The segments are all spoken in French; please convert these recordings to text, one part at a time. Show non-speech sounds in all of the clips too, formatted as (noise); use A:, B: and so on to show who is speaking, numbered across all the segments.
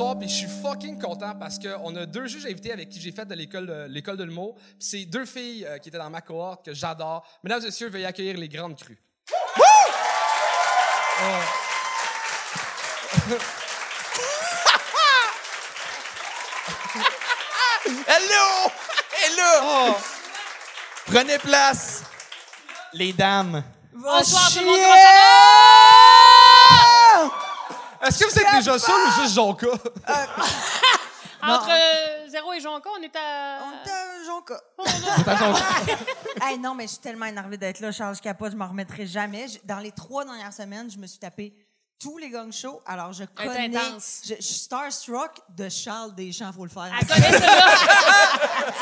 A: soir, puis je suis fucking content parce qu'on a deux juges invités avec qui j'ai fait de l'école de, l'école de l'humour. Puis c'est deux filles euh, qui étaient dans ma cohorte que j'adore. Mesdames et messieurs, veuillez accueillir les grandes crues.
B: Hello! (laughs) Hello! Prenez place, les dames.
C: Bonsoir tout le monde,
D: chier!
C: comment ça
A: Est-ce que vous êtes déjà seul ou juste Jonka? (laughs)
C: va? Entre euh, Zéro et Jonca, on est à...
D: On t'a un jonca. hey, non, mais je suis tellement énervée d'être là, Charles Capote, je m'en remettrai jamais. Je- Dans les trois dernières semaines, je me suis tapé tous les gang shows. Alors, je connais.
C: intense.
D: Je, je suis starstruck de Charles Deschamps, faut le faire.
C: Elle connaît celui-là.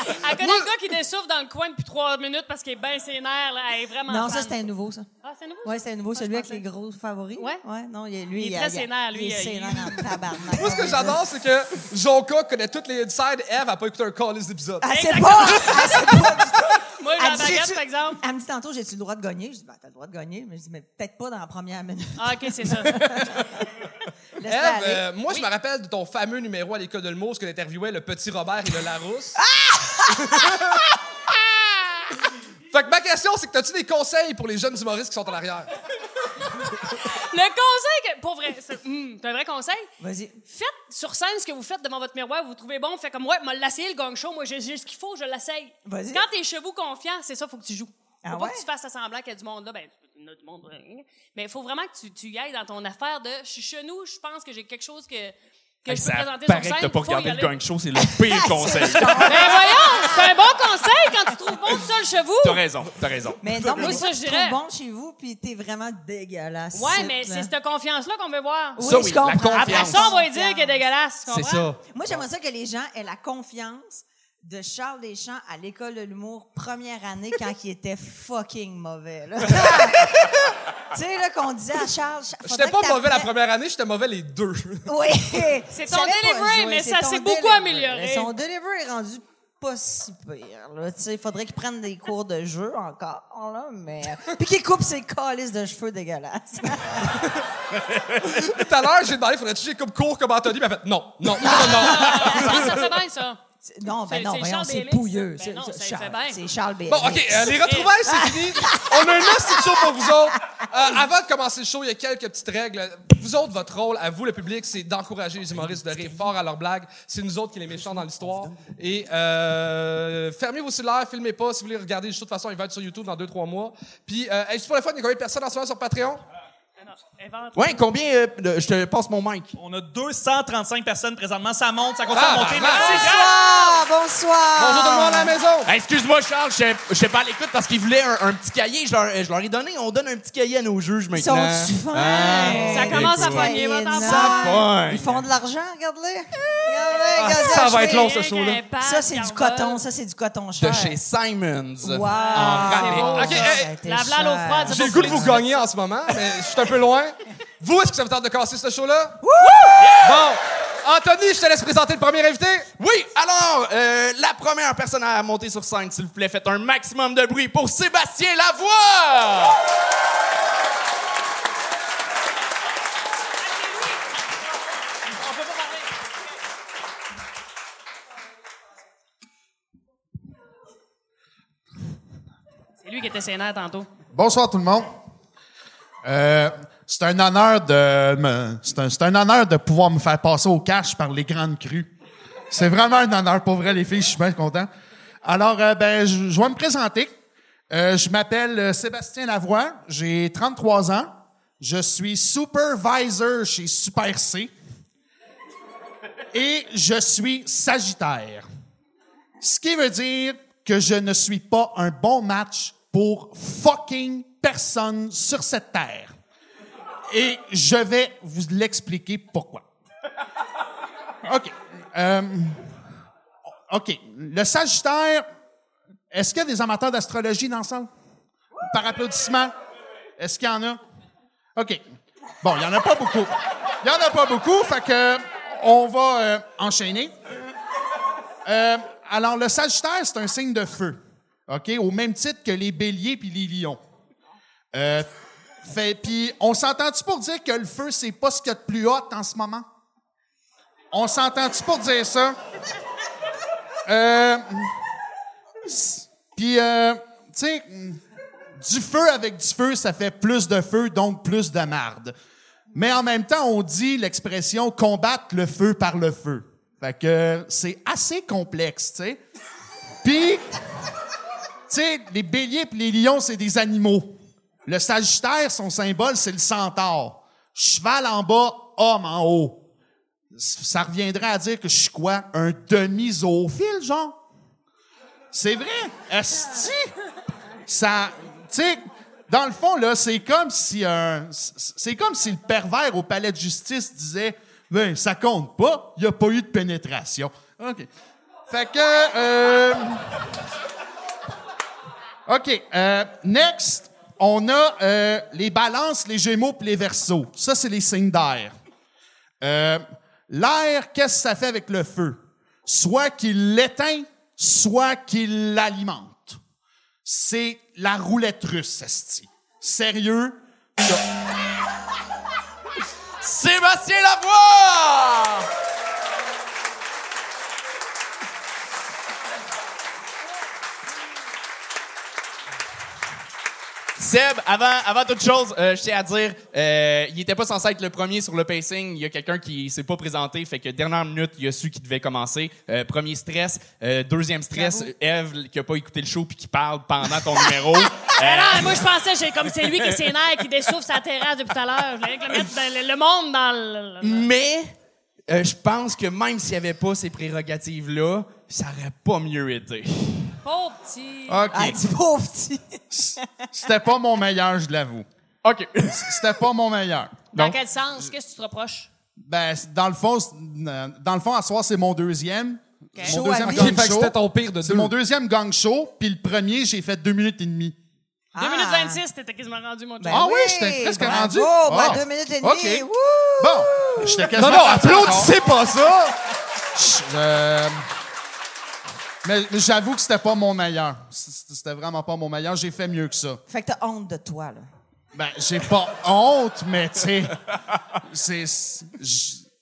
C: (laughs) Elle connaît le gars qui dessouffle dans le coin depuis trois minutes parce qu'il est bien nerfs. Là. Elle est vraiment
D: non,
C: fan.
D: ça, c'était un nouveau, ça.
C: Ah, c'est nouveau?
D: Ouais, c'est un nouveau,
C: Ah,
D: celui avec les gros favoris.
C: Ouais?
D: Ouais, non, il est, lui.
C: Il est très sénère, lui,
D: Il est
C: il-
D: sénère en tabarnak.
A: Moi, ce que j'adore, c'est que Jonka connaît toutes les insides. Eve a pas écouté un call des épisodes.
D: Ah, c'est pas! (laughs)
C: Moi, j'ai
D: Elle
C: la
D: dit,
C: baguette,
D: j'ai-tu-
C: par exemple.
D: Elle me dit tantôt, j'ai-tu le droit de gagner? Je dis, ben, t'as le droit de gagner. Mais je dis, mais peut-être pas dans la première minute.
C: Ah, OK, c'est ça. (laughs)
A: Euh, moi, je me rappelle de ton fameux numéro à l'école de ce que t'interviewais le petit Robert et le Larousse. (laughs) fait que ma question, c'est que t'as-tu des conseils pour les jeunes humoristes qui sont en arrière?
C: Le conseil que... Pour vrai, c'est c'est un vrai conseil.
D: Vas-y.
C: Faites sur scène ce que vous faites devant votre miroir, vous, vous trouvez bon, faites comme, ouais, m'a l'essayer le gang show, moi, j'ai ce qu'il faut, je l'essaye.
D: Vas-y.
C: Quand t'es chez vous confiant, c'est ça, faut que tu joues.
D: Ah
C: faut pas
D: ouais?
C: que tu fasses semblant qu'il y a du monde là, ben, monde, mais il faut vraiment que tu, tu y ailles dans ton affaire de, je suis chez nous, je pense que j'ai quelque chose que, que je peux
B: ça
C: présenter
B: paraît
C: sur scène.
B: que t'as pas regardé le gang show, c'est le (laughs) pire conseil.
C: Ben voyons, c'est un bon conseil quand tu trouves bon tout seul chez vous.
B: T'as raison, t'as raison.
D: Mais non, mais
C: Moi, ça, je
D: tu
C: dirais.
D: trouves bon chez vous, puis t'es vraiment dégueulasse.
C: Ouais, mais c'est cette confiance-là qu'on veut voir.
D: Oui,
B: Ça, oui,
D: je
B: la
D: comprends.
B: confiance.
C: Après ça, on va lui dire qu'il est dégueulasse.
B: C'est ça.
D: Moi, j'aimerais ça que les gens aient la confiance de Charles Deschamps à l'école de l'humour première année quand il était fucking mauvais. (laughs) tu sais, là, qu'on disait à Charles...
A: J'étais pas mauvais la première année, j'étais mauvais les deux. (laughs)
D: Oui.
C: C'est ton delivery, mais ça s'est beaucoup amélioré.
D: Son delivery est rendu pas si pire. Là. Tu sais, Il faudrait qu'il prenne des cours de jeu encore. Là, mais... Puis qu'il coupe ses calices de cheveux dégueulasses.
A: Tout à l'heure, j'ai demandé, faudrait-tu que j'ai comme court comme Anthony, mais elle fait non, non, non, non, non.
C: Ah, ça fait bien, ça.
D: Non, ben non,
C: c'est
D: voyons, pouilleux.
C: Ben non,
D: c'est Charles-. C'est Charles Bélix.
A: Bon, OK, euh, les retrouvailles, c'est fini. (laughs) On a un petit show pour vous autres. Euh, avant de commencer le show, il y a quelques petites règles. Vous autres, votre rôle, à vous, le public, c'est d'encourager les humoristes de rire fort à leurs blagues. C'est nous autres qui les méchants dans l'histoire. Et euh, fermez vos cellulaires, filmez pas. Si vous voulez regarder le show, de toute façon, il va être sur YouTube dans 2-3 mois. Puis, euh, juste pour la fois, il y a combien de personnes en ce moment sur Patreon?
B: Ouais, combien euh, de- je te passe mon mic?
E: On a 235 personnes présentement. Ça monte, ça continue
A: Ah,
E: à monter.
A: bah,
E: Merci, gars!
D: Bonsoir, bonsoir.
A: Bonjour tout le monde à la maison.
B: Hey, Excuse-moi, Charles, je je sais pas à l'écoute parce qu'ils voulaient un, un petit cahier. Je leur, je leur ai donné. On donne un petit cahier à nos juges
D: Ils
B: maintenant.
D: sont fins.
C: Ça commence à pogner.
B: Ça pogne.
D: Ils font de l'argent, regarde-les. Regardez,
A: ça va être long, ce show-là.
D: Ça, c'est du coton. Ça, c'est du coton cher.
B: De chez Simons.
D: Wow.
B: En
A: Ok,
D: ça,
A: hey,
C: lave-la à l'eau
A: J'ai le goût de vous gagner en ce moment, mais je suis un peu loin. Vous, est-ce que ça vous tente de casser ce show-là? Bon, Anthony, je te laisse présenter le premier invité.
B: Oui, alors, euh, la première personne à monter sur scène, s'il vous plaît, faites un maximum de bruit pour Sébastien Lavoie!
C: C'est lui qui était sénère tantôt.
F: Bonsoir tout le monde. Euh, c'est un honneur de c'est un, c'est un honneur de pouvoir me faire passer au cash par les grandes crues. C'est vraiment un honneur pour vrai les filles, je suis bien content. Alors euh, ben je, je vais me présenter. Euh, je m'appelle euh, Sébastien Lavoie, j'ai 33 ans. Je suis supervisor chez Super C. Et je suis Sagittaire. Ce qui veut dire que je ne suis pas un bon match pour fucking personne sur cette terre. Et je vais vous l'expliquer pourquoi. OK. Euh, OK. Le Sagittaire, est-ce qu'il y a des amateurs d'astrologie dans le salle? Par applaudissement? Est-ce qu'il y en a? OK. Bon, il n'y en a pas beaucoup. Il n'y en a pas beaucoup, fait que on va euh, enchaîner. Euh, alors, le Sagittaire, c'est un signe de feu. OK? Au même titre que les béliers puis les lions. Euh, fait, puis, on s'entend-tu pour dire que le feu, c'est pas ce qu'il y a de plus hot en ce moment? On s'entend-tu pour dire ça? Euh. Puis, euh, tu sais, du feu avec du feu, ça fait plus de feu, donc plus de marde. Mais en même temps, on dit l'expression combattre le feu par le feu. Fait que c'est assez complexe, tu sais. Puis, tu les béliers et les lions, c'est des animaux. Le sagittaire, son symbole, c'est le centaure. Cheval en bas, homme en haut. Ça reviendrait à dire que je suis quoi? Un demi-zoophile, genre? C'est vrai? Esti? Ça, tu sais, dans le fond, là, c'est comme si un, c'est comme si le pervers au palais de justice disait, ben, ça compte pas, il n'y a pas eu de pénétration. OK. Fait que, euh, OK. euh, next, on a euh, les balances, les gémeaux puis les versos. Ça, c'est les signes d'air. Euh, L'air, qu'est-ce que ça fait avec le feu? Soit qu'il l'éteint, soit qu'il l'alimente. C'est la roulette russe, esti. Sérieux?
B: Sébastien (laughs) Lavoie! Seb, avant, avant toute chose, euh, je tiens à dire, euh, il était pas censé être le premier sur le pacing. Il y a quelqu'un qui s'est pas présenté, fait que dernière minute, il a su qu'il devait commencer. Euh, premier stress, Euh, deuxième stress, Eve qui a pas écouté le show puis qui parle pendant ton numéro. (laughs)
C: Non, moi, je pensais, j'ai comme c'est lui qui s'énerve, qui dessouffle sa terrasse depuis tout à l'heure. Je voulais mettre le, le monde dans le.
B: Mais je pense que même s'il n'y avait pas ces prérogatives-là, ça aurait pas mieux été.
C: Pauvre petit.
F: OK.
D: Ah, pauvre petit.
F: C'était pas mon meilleur, je l'avoue.
B: OK.
F: C'était pas mon meilleur.
C: Dans
F: Donc,
C: quel sens? Qu'est-ce que tu te reproches?
F: ben, dans le fond, dans le fond, à soir, c'est mon deuxième. Mon deuxième gang
A: Fait
F: show.
A: c'était ton pire de
F: C'est mon deuxième gang show, puis le premier, j'ai fait deux minutes et demie.
C: 2 minutes 26, t'étais quasiment rendu, mon chum.
D: Ben
F: Ah oui, j'étais presque
D: bravo,
F: rendu.
D: ben,
F: Ah.
D: deux minutes et demie.
F: OK.
D: Wouh!
F: Bon, j'étais
A: Non,
F: quasiment
A: non,
F: rendu
A: applaudissez pas ça!
F: Je- euh, mais mais j'avoue que c'était pas mon meilleur. C'était vraiment pas mon meilleur. J'ai fait mieux que ça.
D: Fait que t'as honte de toi, là.
F: Ben, j'ai pas honte, mais tu sais,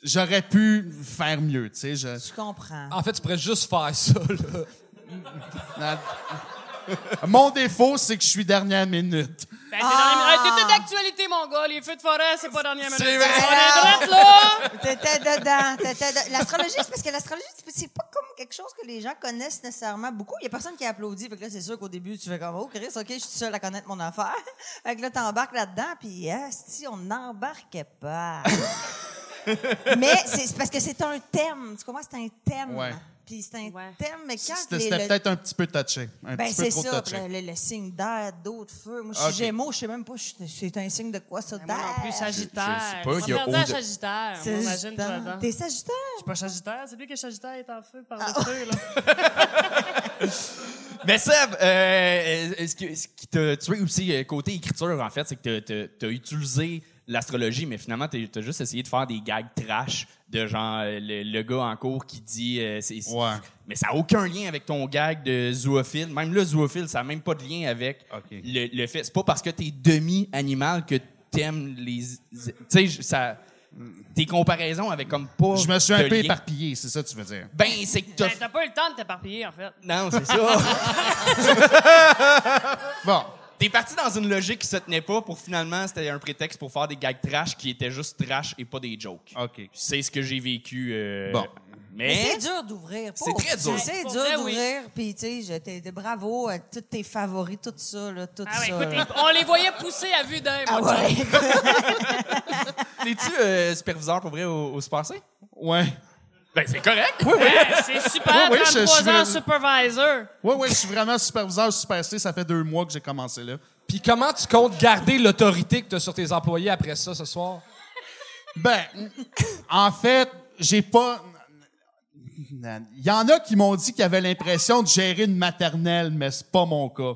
F: j'aurais pu faire mieux, tu sais. je-
D: Je comprends.
A: En fait, tu pourrais juste faire ça, là.
F: Mon défaut, c'est que je suis dernière minute.
C: Ben, Hey, t'étais d'actualité, mon gars. Les feux de forêt, c'est pas dernière minute.
B: C'est vrai.
C: On est drette, là!
D: T'étais dedans. t'étais de- L'astrologie, c'est parce que l'astrologie, c'est- pas quelque chose que les gens connaissent nécessairement beaucoup. Il y a personne qui applaudit. Fait que là, c'est sûr qu'au début, tu fais comme, oh, Chris, OK, je suis seule à connaître mon affaire. (laughs) Fait que là, t'embarques là-dedans, puis, si on n'embarquait pas. (laughs) mais c'est c'est parce que c'est un thème. Tu comprends? C'est un thème.
F: Ouais.
D: Puis c'est un
C: Ouais.
D: thème, mais quand
F: C'était,
D: les-
F: c'était
D: le-
F: peut-être un petit peu touché. Un
D: Ben,
F: petit peu
D: c'est
F: trop
D: ça.
F: touché.
D: Le, le- le signe d'air, d'autres feux. Moi, je suis
F: Ok.
D: Gémeaux, je sais même pas, je- c'est un signe de quoi, ça, d'air?
C: Moi non plus, Sagittaire.
B: je sais pas, il y a de-
C: Sagittaire. On imagine, toi.
D: T'es Sagittaire?
C: Je suis pas Sagittaire, c'est lui que Sagittaire est en feu par
D: Ah.
C: le feu, là. (laughs)
B: Mais Seb, euh, ce, que- ce qui t'a tué aussi euh, côté écriture, en fait, c'est que t'as- t'as as utilisé l'astrologie, mais finalement, t'as as juste essayé de faire des gags trash de genre euh, le, le gars en cours qui dit... euh, c'est-
F: Ouais.
B: Mais ça n'a aucun lien avec ton gag de zoophile. Même là, zoophile, ça n'a même pas de lien avec
F: Ok.
B: le, le fait... C'est pas parce que t'es demi-animal que t'aimes les... Tu sais, ça... Tes comparaisons avec comme pas
F: Je me suis un peu
B: lien.
F: éparpillé, c'est ça que tu veux dire.
B: Ben, c'est que t'as...
C: Ben, T'as pas eu le temps de t'éparpiller, en fait.
B: Non, c'est ça. (laughs)
F: Bon.
B: T'es parti dans une logique qui se tenait pas pour finalement, c'était un prétexte pour faire des gags trash qui étaient juste trash et pas des jokes.
F: OK.
B: C'est ce que j'ai vécu. euh,
F: Bon.
B: Mais,
D: Mais c'est dur d'ouvrir.
B: C'est
D: pauvre
B: très dur.
D: C'est
C: Pour
D: dur
C: vrai, oui.
D: d'ouvrir. Puis, tu sais, je- t'es- t'es- bravo à tous tes favoris, tout ça, là, tout
C: Ah ouais,
D: ça.
C: écoute,
D: là.
C: on les voyait pousser à vue d'œil,
D: Ah ouais. (laughs)
B: t'es-tu euh, superviseur pour vrai au, au Super C?
F: Ouais.
B: Ben, c'est correct.
C: Ouais, c'est super,
F: Oui, oui, je
C: 33
F: suis
C: ans
F: vraiment-
C: supervisor.
F: Ouais, ouais, je suis vraiment superviseur Super C. Ça fait deux mois que j'ai commencé là.
A: Puis comment tu comptes garder l'autorité que tu as sur tes employés après ça ce soir?
F: Ben, en fait, j'ai pas. Il y en a qui m'ont dit qu'ils avaient l'impression de gérer une maternelle, mais c'est pas mon cas.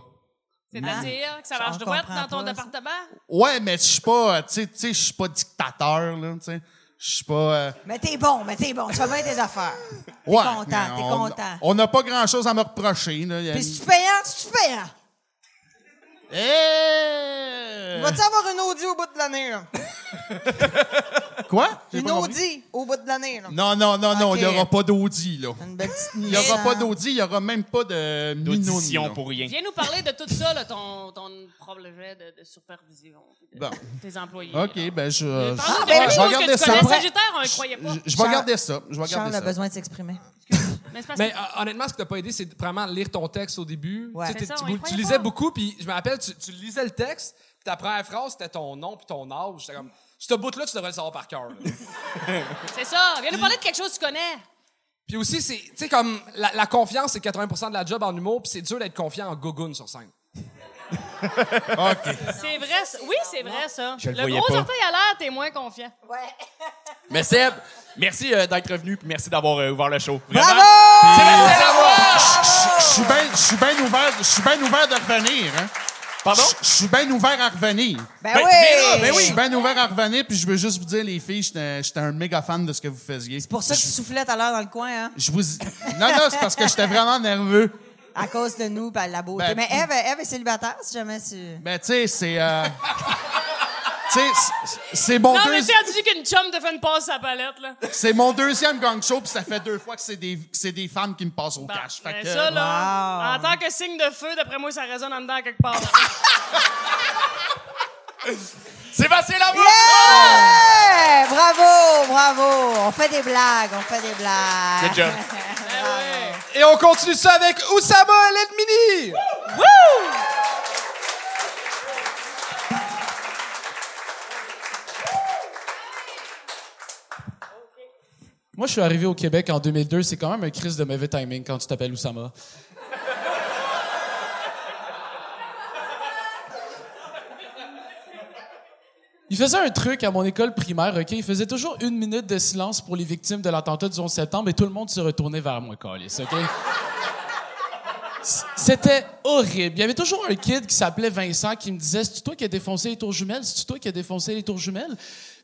C: C'est-à-dire que ça marche droite dans ton
D: ça.
C: département?
F: Ouais, mais je suis pas, tu sais, tu sais, je suis pas dictateur là, tu sais. Je suis pas. euh,
D: Mais t'es bon, mais t'es bon. Tu fais bien tes affaires. T'es
F: ouais,
D: content, t'es
F: on-
D: content.
F: On n'a pas grand chose à me reprocher là.
D: Puis
F: une-
D: si tu payant, si tu payant.
F: Eh!
D: Vas-tu avoir une audio au bout de l'année, là? (laughs)
F: Quoi?
D: Une. Audi au bout de l'année. là.
F: Non, non, non, non, il n'y aura pas d'Audi, là.
D: Une belle petite
F: Il n'y aura pas d'Audi, il n'y aura même pas de.
B: D'audition pour rien.
C: Viens nous parler de tout ça, là, ton, ton projet de, de supervision. de
F: Bon.
C: Tes employés.
F: OK,
C: là.
F: ben je, je,
D: ben
F: vais regarder ça.
C: connais.
D: Après-
C: Sagittaire, on ne croyait pas.
F: Je, vais regarder ça. Je vais regarder
D: Charles a
F: ça.
D: besoin de s'exprimer.
C: Mais c'est parce
A: Mais
C: que-
A: euh, honnêtement, ce qui t'a pas aidé, c'est vraiment lire ton texte au début.
D: Ouais.
A: Tu sais,
C: C'est ça,
A: tu, lisais
C: pas.
A: beaucoup, puis je me rappelle, tu, tu lisais le texte, puis ta première phrase, c'était ton nom puis ton âge. J'étais comme, ce bout-là, tu devrais le savoir par cœur. (laughs)
C: c'est ça. Viens nous parler de quelque chose que tu connais.
A: puis aussi, c'est, tu sais, comme, la, la confiance, c'est 80% de la job en humour, puis c'est dur d'être confiant en gogoon sur scène.
C: C'est vrai. ça. Oui, c'est vrai, ça.
B: Je le
C: le
B: voyais
C: gros
B: pas.
C: orteil à l'air, t'es moins confiant.
B: Mais Seb, merci euh, d'être revenu puis merci d'avoir euh, ouvert le show. Vraiment.
D: Bravo!
F: Je suis bien je suis bien ouvert, je suis bien ouvert de revenir, hein.
B: Pardon?
F: Je je suis bien ouvert à revenir.
D: Ben,
B: Ben,
D: oui!
B: mais là, ben
F: Je
B: oui.
F: suis bien ouvert à revenir, puis je veux juste vous dire, les filles, j'étais j'étais un méga fan de ce que vous faisiez.
D: C'est pour ça que tu soufflais tout à l'heure dans le coin, hein?
F: Je vous... Non, non, c'est parce que j'étais vraiment nerveux.
D: À cause de nous, par la beauté.
F: Ben,
D: Mais Eve, Eve est célibataire, si jamais tu...
F: Ben, tu sais, c'est... euh, (laughs) tu sais, c'est- mon,
C: Non, mais tu as dit qu'une chum te fait une passe à la palette, là.
F: c'est mon deuxième gang show, puis ça fait deux fois que c'est des, que c'est des femmes qui me passent au
C: Bon,
F: cash. Fait
C: ben
F: que,
C: ça, là,
D: Wow.
C: en tant que signe de feu, d'après moi, ça résonne en dedans quelque part. (laughs)
B: Sébastien Lamour!
D: Yeah! Bravo, bravo! On fait des blagues, on fait des blagues.
B: Good job. (laughs)
A: Et on continue ça avec Oussama El Edmini!
G: Moi, je suis arrivé au Québec en 2002. C'est quand même un crise de mauvais timing quand tu t'appelles Oussama. Il faisait un truc à mon école primaire, OK? Il faisait toujours une minute de silence pour les victimes de l'attentat du 11 septembre et tout le monde se retournait vers moi, Calis, OK? C'était horrible. Il y avait toujours un kid qui s'appelait Vincent qui me disait C'est-tu toi qui as défoncé les tours jumelles? C'est-tu toi qui as défoncé les tours jumelles?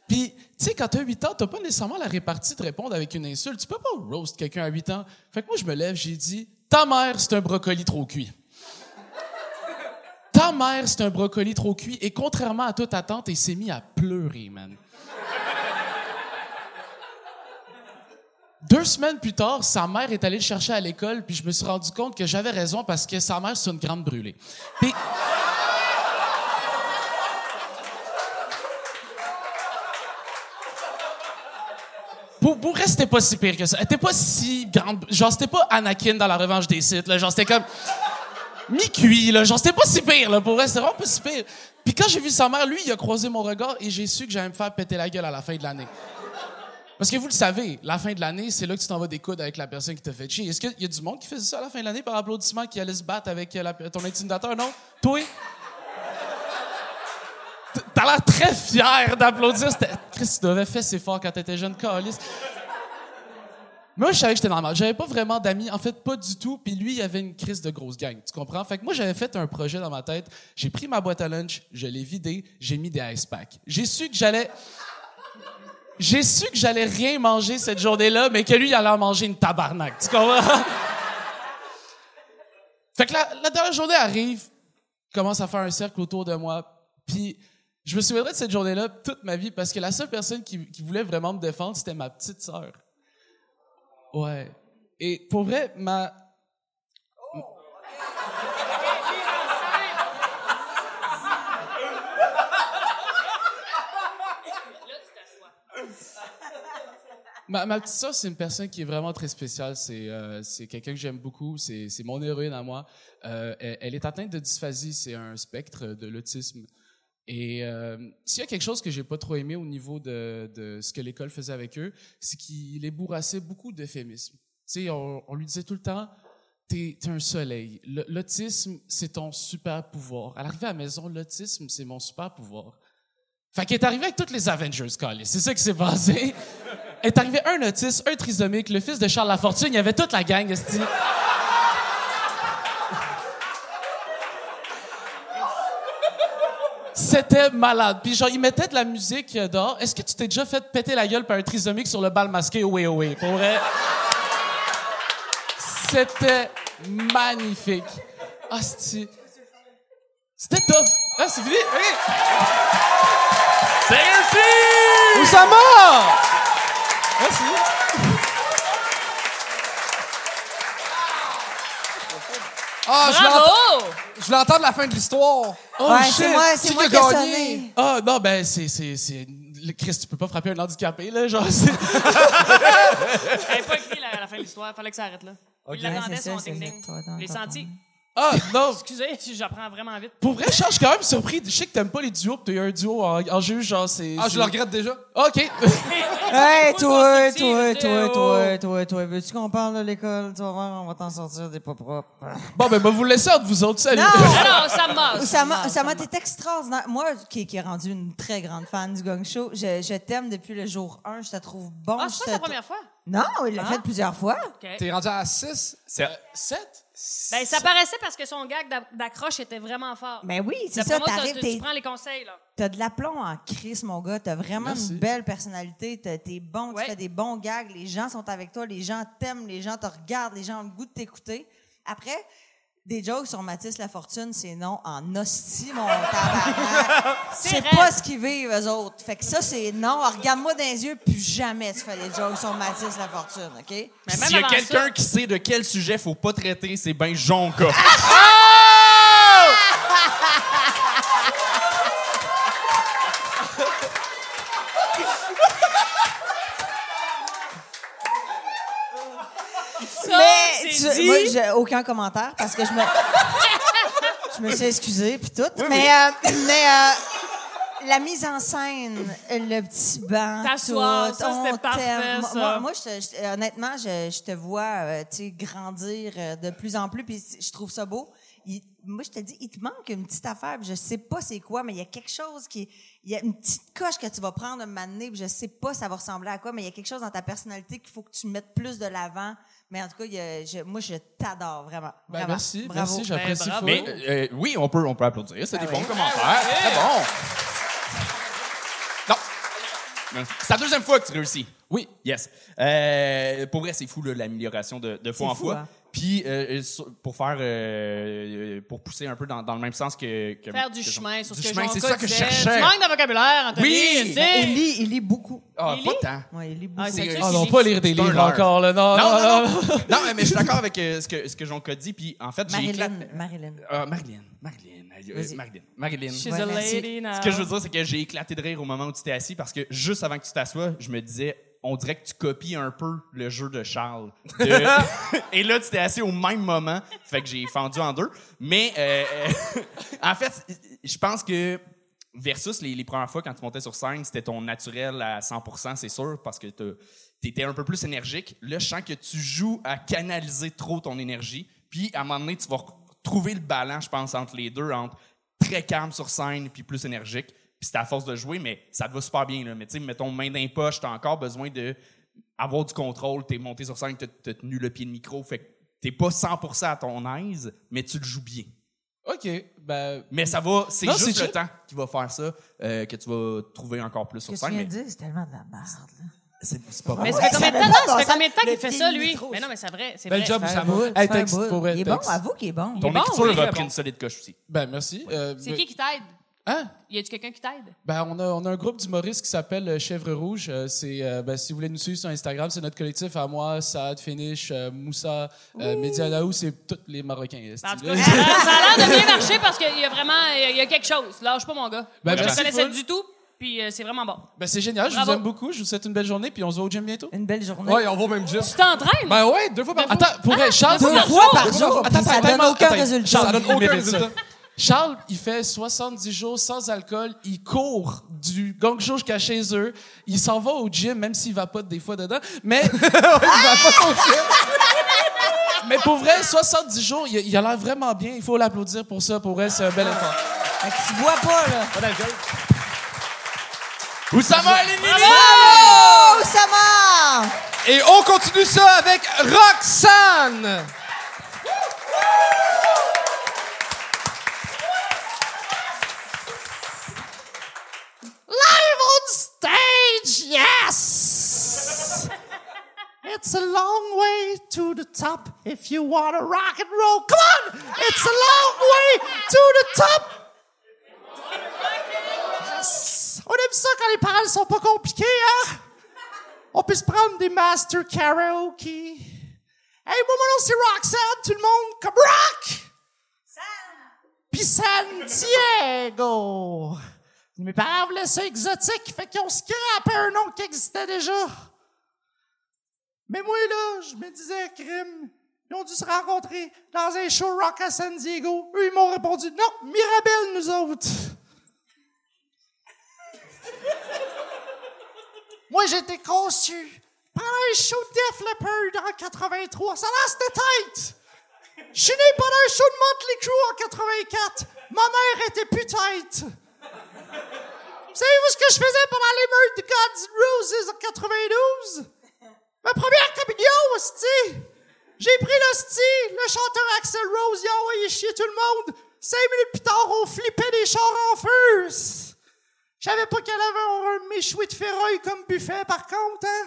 G: Puis, tu sais, quand t'as 8 ans, t'as pas nécessairement la répartie de répondre avec une insulte. Tu peux pas roast quelqu'un à 8 ans. Fait que moi, je me lève, j'ai dit Ta mère, c'est un brocoli trop cuit. Ta mère, c'est un brocoli trop cuit. Et contrairement à toute attente, il s'est mis à pleurer, man. Deux semaines plus tard, sa mère est allée le chercher à l'école, puis je me suis rendu compte que j'avais raison parce que sa mère, c'est une grande brûlée. Puis. Pour, vrai, c'était pas si pire que ça. Elle était pas si grande. Genre, c'était pas Anakin dans la revanche des Sith, là. Genre, c'était comme. Mi-cuit, là. Genre, c'était pas si pire, là. Pour vrai, c'était vraiment pas si pire. Puis quand j'ai vu sa mère, lui, il a croisé mon regard et j'ai su que j'allais me faire péter la gueule à la fin de l'année. Parce que vous le savez, la fin de l'année, c'est là que tu t'en vas des coudes avec la personne qui t'a fait chier. Est-ce qu'il y a du monde qui faisait ça à la fin de l'année par applaudissement, qui allait se battre avec euh, ton intimidateur, non? Toi? T'as l'air très fier d'applaudir. Chris, tu devais faire c'est fort quand t'étais jeune, calice. Moi, je savais que j'étais normal. J'avais pas vraiment d'amis. En fait, pas du tout. Puis lui, il avait une crise de grosse gang. Tu comprends? Fait que moi, j'avais fait un projet dans ma tête. J'ai pris ma boîte à lunch, je l'ai vidée, j'ai mis des ice packs. J'ai su que j'allais... J'ai su que j'allais rien manger cette journée-là, mais que lui, il allait en manger une tabarnak. Tu comprends? (laughs) fait que la, la dernière journée arrive, commence à faire un cercle autour de moi, puis je me souviendrai de cette journée-là toute ma vie parce que la seule personne qui, qui voulait vraiment me défendre, c'était ma petite sœur. Ouais. Et pour vrai, ma... Ma, ma petite sœur, c'est une personne qui est vraiment très spéciale. C'est euh, quelqu'un que j'aime beaucoup. C'est mon héroïne à moi. Euh, elle est atteinte de dysphasie. C'est un spectre de l'autisme. Et euh, s'il y a quelque chose que j'ai pas trop aimé au niveau de, de ce que l'école faisait avec eux, c'est qu'il les bourrassait beaucoup d'euphémismes. Tu sais, on, on lui disait tout le temps, t'es es un soleil. Le- L'autisme, c'est ton super pouvoir. À l'arrivée à la maison, l'autisme, c'est mon super pouvoir. Fait qu'elle est arrivée avec toutes les Avengers, Carly. C'est ça qui s'est passé. (laughs) est arrivé un autiste, un trisomique, le fils de Charles Lafortune, il y avait toute la gang, esti. C'était malade. Puis genre, ils mettaient de la musique euh, dehors. Est-ce que tu t'es déjà fait péter la gueule par un trisomique sur le bal masqué? Oui, oui, pour vrai? C'était magnifique. Hostie. C'était tough. Ah, c'est fini? OK.
B: C'est réussi!
A: Oussama! Merci. Ah, je l'entends-
C: Bravo!
A: je voulais entendre la fin de l'histoire.
G: Oh,
D: ouais, c'est moi, c'est
A: Qui
D: moi
A: qui
D: ai
A: gagné?
G: Ah, non, ben, c'est, c'est, c'est... le Chris, tu peux pas frapper un handicapé, là, genre, c'est...
C: Elle pas écrit la, la fin de l'histoire. Fallait que ça arrête là. Il l'attendait, son ding-ding. Les
D: attends,
C: senti.
G: Ah, (laughs) non,
C: Excusez, j'apprends vraiment vite.
G: pour vrai, je suis quand même surpris. Je sais que t'aimes pas les duos, pis t'as eu un duo en, en jeu, genre, c'est...
A: Ah, je le regrette déjà.
G: OK. (laughs)
D: Hey, toi, toi, toi, toi, toi, toi, veux-tu qu'on parle de l'école? Tu vas voir, on va t'en sortir des pas propres.
G: bon, ben, va vous laisser entre vous autres. Salut.
D: Non!
C: Alors, ça marche.
D: Oussama, Oussama, t'es extraordinaire. Moi, qui, qui est rendu une très grande fan du Gong Show, je, je t'aime depuis le jour 1. Je te trouve bon.
C: Ah,
D: je
C: c'est pas sa première fois.
D: Non, il l'a
C: Ah?
D: fait plusieurs fois.
A: T'es rendu à 6.
B: C'est-
G: 7?
C: Ben, ça paraissait parce que son gag d'a- d'accroche était vraiment fort.
D: Mais oui, c'est ça,
C: moi, t'as-
D: t'arrives,
C: tu prends les conseils, là.
D: t'as de l'aplomb en crise, mon gars. T'as vraiment
G: Merci.
D: une belle personnalité. T'es bon,
C: Ouais.
D: tu fais des bons gags. Les gens sont avec toi, les gens t'aiment, les gens te regardent, les gens ont le goût de t'écouter. Après, des jokes sur Mathis Lafortune, c'est non en hostie, mon tabarnak. c'est pas ce qu'ils vivent, eux autres. Fait que ça, c'est non. Regarde-moi dans les yeux, plus jamais tu fais des jokes sur Mathis Lafortune, OK?
C: Mais même
B: S'il y a quelqu'un
C: ça-
B: qui sait de quel sujet faut pas traiter, c'est ben Jonka.
C: Ça, (laughs)
D: Mais
C: c'est
D: tu-
C: dit.
D: moi, j'ai aucun commentaire parce que je me, (laughs) je me suis excusée puis tout. mais euh, mais euh, la mise en scène, le petit banc,
C: T'asseoir,
D: tout,
C: ça, c'était parfait, ça.
D: Moi, moi, je je- honnêtement, je, je te vois, euh, grandir euh, de plus en plus puis je trouve ça beau. Il- moi, je te dis, il te manque une petite affaire, puis je sais pas c'est quoi, mais il y a quelque chose qui, il y a une petite coche que tu vas prendre un moment donné, puis je sais pas ça va ressembler à quoi, mais il y a quelque chose dans ta personnalité qu'il faut que tu mettes plus de l'avant. Mais en tout cas, il y a- je- moi, je t'adore vraiment.
G: Ben,
D: Vraiment.
G: merci,
D: Bravo.
G: merci, j'apprécie
C: Ben.
B: Mais euh, oui, on peut, on peut applaudir. C'est des
D: Ah
B: bons
D: oui.
B: commentaires. Très bon. Non. C'est la deuxième fois que tu réussis.
G: Oui.
B: Yes. Euh, pour vrai, c'est fou là, l'amélioration de, de fois en
D: fou,
B: fois.
D: hein.
B: Puis euh, pour faire, euh, pour pousser un peu dans, dans le même sens que, que
C: Faire du
B: que
C: chemin sur
B: du
C: ce que
B: chemin,
C: Jonca
B: c'est ça que je cherchais.
C: Tu manques de vocabulaire, Anthony.
B: Oui.
D: Il lit, il lit beaucoup.
B: Ah,
C: Il
B: pas
C: lit?
B: tant.
D: Ouais, il lit beaucoup.
C: Ah, c'est
G: Ah non, pas lire des livres encore, là. Non,
B: Non,
G: non,
B: non,
G: non.
B: non. (laughs) non, mais, je suis d'accord avec euh, ce que ce que dit. Puis en fait, j'ai
D: Marilyn,
B: éclaté.
D: Marilyn.
B: Ah, Marilyn, Marilyn, euh. Marilyn, Marilyn.
C: She's a lady now.
B: Ce que je veux dire, c'est que j'ai éclaté de rire au moment où tu t'es assis parce que juste avant que tu t'assoies, je me disais, on dirait que tu copies un peu le jeu de Charles. (laughs) De- Et là, tu t'es assis au même moment, fait que j'ai fendu en deux. Mais euh, euh, (laughs) en fait, je pense que versus les, les premières fois quand tu montais sur scène, c'était ton naturel à 100%, c'est sûr, parce que t'as- t'étais un peu plus énergique. Là, je sens que tu joues à canaliser trop ton énergie. Puis, à un moment donné, tu vas trouver le balance, je pense, entre les deux, entre très calme sur scène puis plus énergique. Puis c'est à force de jouer, mais ça te va super bien. Là. Mais tu sais, mettons, main d'un poche, t'as encore besoin de avoir du contrôle. T'es monté sur scène, t'as t'as tenu le pied de micro. Fait que t'es pas 100% à ton aise, mais tu le joues bien.
G: OK, ben...
B: Mais ça va, c'est
G: Non,
B: juste
G: c'est
B: le
G: chill.
B: temps qui va faire ça, euh, que tu vas trouver encore plus sur
D: Qu'est-ce que
B: scène.
D: de dire? C'est tellement de la merde, là.
B: c'est c'est pas
C: Mais
B: bon.
C: ça fait combien de temps, non, ça fait combien de temps qu'il fait ça, lui? Mais non, mais c'est vrai, c'est
G: Bel
C: vrai.
G: job,
D: Fais un
G: Hey, texte, pour vrai,
D: Il est bon,
G: texte.
D: avoue qu'il est bon.
B: Ton
C: bon,
B: écriture
C: oui,
B: a
C: il est
B: pris
C: bon.
B: une solide coche aussi.
G: Ben, merci. Euh,
C: C'est
G: ben-
C: qui qui t'aide?
G: Hein?
C: Y a-tu quelqu'un qui t'aide?
G: Ben, on a, on a un groupe d'humoristes qui s'appelle euh, Chèvre Rouge. Euh, c'est, euh, ben, si vous voulez nous suivre sur Instagram, c'est notre collectif à moi, Saad, Finish, euh, Moussa, euh, Medianaou, c'est tous les Marocains. esti,
C: En tout
G: là.
C: cas, ça a l'air de bien marcher parce qu'il y a vraiment il y a quelque chose. Lâche pas, mon gars.
G: Ben,
C: Moi, je ne connaissais du tout, puis euh, c'est vraiment bon.
G: Ben, c'est génial, je vous aime beaucoup, je vous souhaite une belle journée, puis on se voit au gym bientôt.
D: Une belle journée.
A: Ouais, on va au même gym.
C: Tu t'entraînes?
A: Ben ouais, deux fois par jour.
G: Attends, pour vrai, Charles,
D: Deux fois par jour,
G: attends,
D: ça donne aucun résultat.
A: Ça donne aucun résultat.
G: Ça. Charles, il fait 70 jours sans alcool, il court du gang show jusqu'à chez eux, il s'en va au gym, même s'il va pas des fois dedans, mais... (laughs) il va pas au gym. Mais pour vrai, 70 jours, il a- il a l'air vraiment bien, il faut l'applaudir pour ça, pour vrai, c'est un bel effort.
D: Fait que tu bois pas, là.
B: Oussama Alinini!
D: Oh, Oussama!
A: Et on continue ça avec Roxane.
F: Yes! It's a long way to the top if you want to rock and roll. Come on! It's a long way to the top! Yes! On
H: aime ça quand les paroles sont pas compliquées, hein? On peut se prendre des master karaoke. Hey, moi, mon nom, c'est Roxanne. Tout le monde comme rock! Puis Santiago. Mes parents voulaient ça exotique, fait qu'ils ont scrappé un nom qui existait déjà. Mais moi, là, je me disais, crime, ils ont dû se rencontrer dans un show rock à San Diego. Eux, ils m'ont répondu, non, Mirabelle, nous autres. (laughs) moi, été conçu par un show de Def Leppard en 83. Ça a cette tête. Je suis né pendant un show de Motley Crue en 84. Ma mère était peut-être. Savez-vous ce que je faisais pendant l'émeute de God's Roses en 92? Ma première communion, hostie! J'ai pris l'hostie, le chanteur Axel Rose, il a envoyé chier tout le monde. Cinq minutes plus tard, on flippait des chars en feu. Je savais pas qu'elle avait un méchoui de ferraille comme buffet, par contre, hein?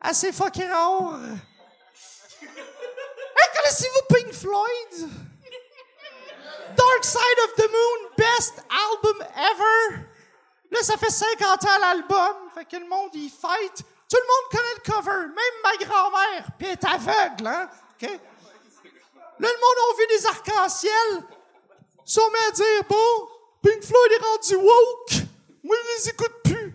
H: Assez fucking rare. Hey, connaissez-vous Pink Floyd? Dark Side of the Moon, best album ever. Là, ça fait 50 ans l'album, fait que le monde, il fight. Tout le monde connaît le cover, même ma grand-mère, puis elle est aveugle, hein? Là, le monde a vu des arcs-en-ciel. Mis à dire, bon, Pink Floyd est rendu woke. Moi, je les écoute plus.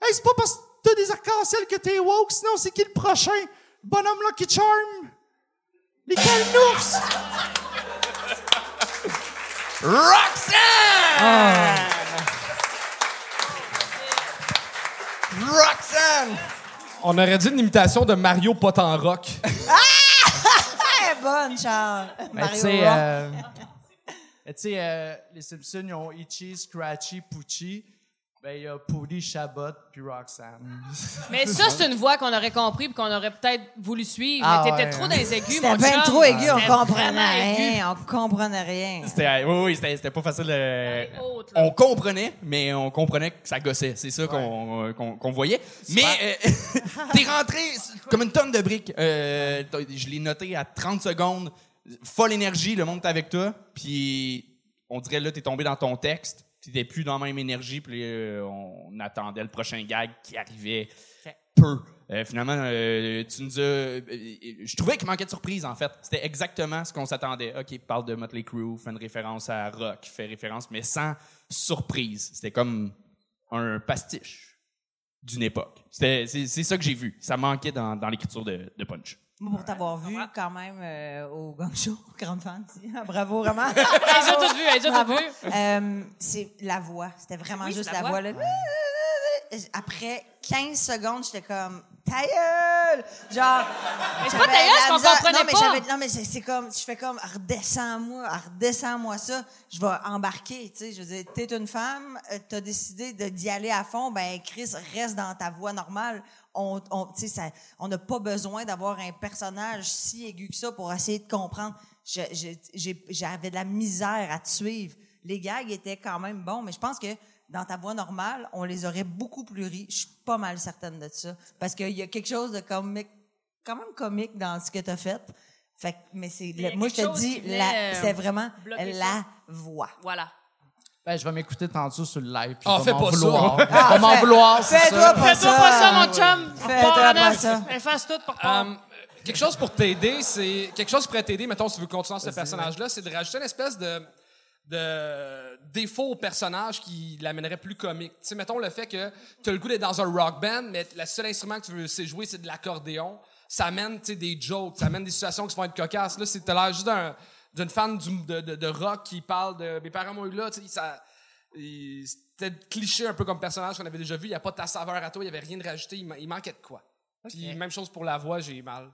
H: Hey, c'est pas parce que t'as des arcs-en-ciel que t'es woke, sinon c'est qui le prochain? Bonhomme Lucky Charm? Les calnours?
B: Roxanne! Roxanne!
A: On aurait dit une imitation de Mario Pot en rock. (laughs)
D: Très bonne, Charles.
I: Tu
D: Mario
I: sais,
D: Rock.
I: euh, tu sais, euh, les Simpsons, ils ont Itchy, Scratchy, Poochie. Ben, il y a Pooty, Chabot, puis Roxanne. (laughs)
C: Mais ça, c'est une voix qu'on aurait compris puis qu'on aurait peut-être voulu suivre.
I: Ah
C: mais t'étais
I: ouais,
C: trop dans les aigus,
D: C'était
C: mon
D: bien
C: chum.
D: trop aigu, on
C: C'était
D: comprenait
C: vraiment aigu.
D: rien. On comprenait rien.
B: C'était, oui, oui, c'était, c'était pas facile. euh,
C: Haute, là.
B: on comprenait, mais on comprenait que ça gossait. C'est ça qu'on, euh, qu'on, qu'on voyait. Mais euh, (laughs) t'es rentré comme une tonne de briques. Euh, t'as- je l'ai noté à 30 secondes. Folle énergie, le monde est avec toi. Puis on dirait là, t'es tombé dans ton texte. T'étais plus dans la même énergie. Puis euh, on attendait le prochain gag qui arrivait peu. Euh, finalement, euh, tu nous as. euh, je trouvais qu'il manquait de surprise, en fait. C'était exactement ce qu'on s'attendait. OK, parle de Motley Crue, fait une référence à rock, fait référence, mais sans surprise. C'était comme un pastiche d'une époque. C'est ça que j'ai vu. Ça manquait dans, dans l'écriture de, de Punch.
D: Pour t'avoir vu quand même euh, au Gang Show, (laughs) grande fan. Bravo, vraiment. (laughs)
C: Elle les a toutes vues, elle les a toutes vues.
D: Euh, c'est la voix. C'était vraiment
C: Oui,
D: juste la,
C: la
D: voix.
C: voix.
D: là. Après 15 secondes, j'étais comme ta gueule! Genre.
C: Mais c'est pas ta gueule, qu'on comprenait
D: non, mais
C: pas.
D: Non, mais c'est comme, je fais comme, redescends-moi, redescends-moi ça, je vais embarquer, tu sais. Je veux dire, t'es une femme, euh, t'as décidé d'y aller à fond, ben, Chris, reste dans ta voix normale. On, on, tu sais, ça- on n'a pas besoin d'avoir un personnage si aigu que ça pour essayer de comprendre. J'avais de la misère à te suivre. Les gags étaient quand même bons, mais je pense que dans ta voix normale, on les aurait beaucoup plus ri. Je suis pas mal certaine de ça. Parce qu'il y a quelque chose de comique, quand même comique dans ce que tu as fait. Fait que- mais c'est, moi, je te dis,
C: euh,
D: c'est vraiment
C: bloquer
D: la
C: ça.
D: voix.
C: Voilà.
I: Ben, je vais m'écouter tantôt sur le live. puis
A: Ah,
I: il
A: fais pas ça.
D: Ah, fais-
I: vouloir, c'est
D: fais-toi
I: ça.
D: pas
C: Fais-toi pas ça, mon chum.
D: Fais-toi
C: en
D: pas ça.
C: Efface tout pour pas.
A: Um, quelque chose pour t'aider, c'est quelque chose pourrait t'aider, mettons, si tu veux continuer dans ce personnage-là, c'est de rajouter une espèce de, de défaut au personnage qui l'amènerait plus comique. Tu sais, mettons le fait que tu as le goût d'être dans un rock band, mais le seul instrument que tu veux sais jouer, c'est de l'accordéon. Ça amène tu sais, des jokes, ça amène des situations qui vont être cocasses. Là, c'est t'as l'air juste d'un- d'une fan du- de, de- de rock qui parle de mes parents m'ont eu là. tu sais, Ça, c'était cliché un peu comme personnage qu'on avait déjà vu. Il n'y a pas de ta saveur à toi, il n'y avait rien de rajouté. Il, ma- il manquait de quoi. Puis même chose pour la voix, j'ai mal.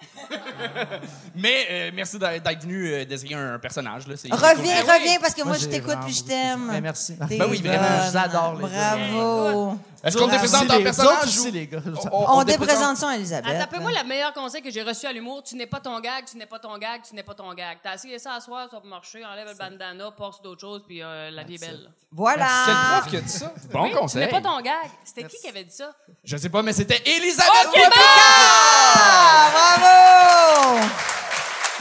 A: (laughs)
B: Mais euh, merci d'être venu euh, désigner un personnage. Là.
D: Reviens, reviens, parce que moi, je t'écoute puis je t'aime.
I: Ben, merci.
B: Ben oui, vraiment,
D: bonne.
I: je vous adore, les gars.
D: Bravo.
B: Est-ce qu'on te présente
I: les
B: personnage ou-
I: aussi, les gars.
D: On, déprésente ça, Elisabeth.
C: Attends, moi le meilleur conseil que j'ai reçu à l'humour, tu n'es pas ton gag, tu n'es pas ton gag, tu n'es pas ton gag. T'as essayé ça à soir, ça va marcher, enlève le bandana, passe sur d'autres choses, puis euh, la vie est belle.
D: Voilà.
A: Quel prof qui a dit ça?
B: Bon
C: Oui, Tu
B: conseil.
C: n'es pas ton gag. C'était qui qui avait dit ça?
B: Je sais pas, mais c'était Elisabeth
D: bravo!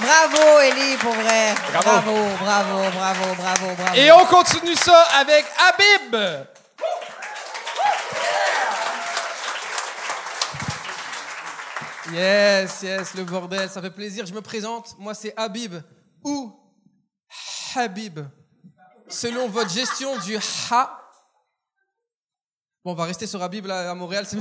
D: Bravo, Élie, pour vrai. Bravo, bravo, bravo, bravo, bravo.
A: Et on continue ça avec Habib.
J: Yes, yes, le bordel, ça fait plaisir. Je me présente. Moi, c'est Habib ou Habib. Selon votre gestion du ha. Bon, on va rester sur Habib là à Montréal. je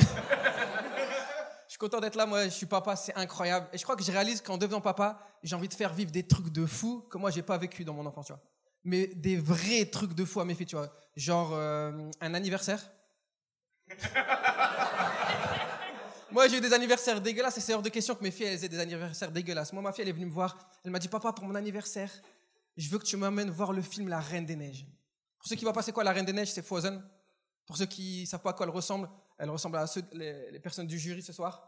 J: suis content d'être là. Moi, je suis papa, c'est incroyable. Et je crois que je réalise qu'en devenant papa, j'ai envie de faire vivre des trucs de fou que moi, j'ai pas vécu dans mon enfance, tu vois. Mais des vrais trucs de fou à mes filles, tu vois. Genre euh, un anniversaire. Moi, j'ai eu des anniversaires dégueulasses et c'est hors de question que mes filles aient des anniversaires dégueulasses. Moi, ma fille, elle est venue me voir. Elle m'a dit Papa, pour mon anniversaire, je veux que tu m'amènes voir le film La Reine des Neiges. Pour ceux qui ne voient pas c'est quoi La Reine des Neiges, c'est Frozen. Pour ceux qui ne savent pas à quoi elle ressemble, elle ressemble à ceux, les, personnes du jury ce soir.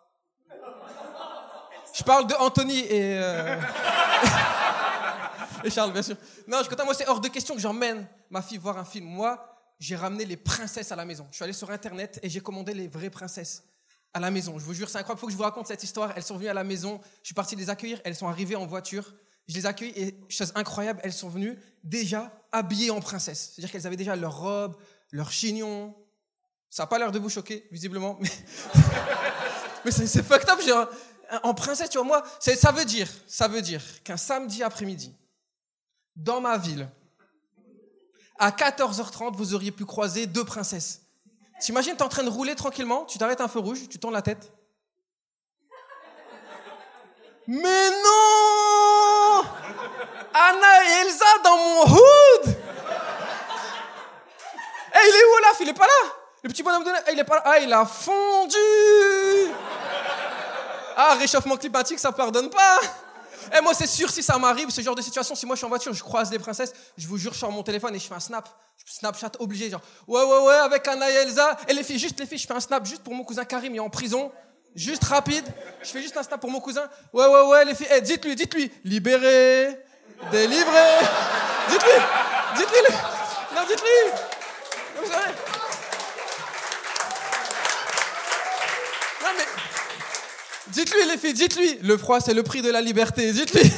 J: Je parle de Anthony et. euh, (laughs) et Charles, bien sûr. Non, je content. Moi, c'est hors de question que j'emmène ma fille voir un film. Moi, j'ai ramené les princesses à la maison. Je suis allé sur Internet et j'ai commandé les vraies princesses à la maison. Je vous jure, c'est incroyable. Il faut que je vous raconte cette histoire. Elles sont venues à la maison. Je suis parti les accueillir. Elles sont arrivées en voiture. Je les accueille et, chose incroyable, elles sont venues déjà habillées en princesse. C'est-à-dire qu'elles avaient déjà leur robe, leur chignon. Ça n'a pas l'air de vous choquer, visiblement. Mais, (laughs) mais c'est fucked up. en princesse, tu vois, moi, ça veut dire, ça veut dire qu'un samedi après-midi, dans ma ville, à 14h30, vous auriez pu croiser deux princesses. T'imagines, t'es en train de rouler tranquillement, tu t'arrêtes un feu rouge, tu tournes la tête. Mais non! Anna et Elsa dans mon hood! Eh, il est où Olaf? Il est pas là! Le petit bonhomme de neige, eh, il est pas là. Ah, il a fondu! Ah, réchauffement climatique, ça pardonne pas Eh, moi, c'est sûr, si ça m'arrive, ce genre de situation, si moi je suis en voiture, je croise des princesses, je vous jure, je sors mon téléphone et je fais un snap. Snapchat obligé, genre, ouais, ouais, ouais, avec Anna et Elsa. Et les filles, juste les filles, je fais un snap juste pour mon cousin Karim, il est en prison. Juste rapide. Je fais juste un snap pour mon cousin. Ouais, ouais, ouais, les filles, eh, dites-lui, dites-lui, libéré, délivré. Dites-lui, dites-lui, non, dites-lui. Non, vous savez. Non, mais. Dites-lui, les filles, dites-lui. Le froid, c'est le prix de la liberté. Dites-lui.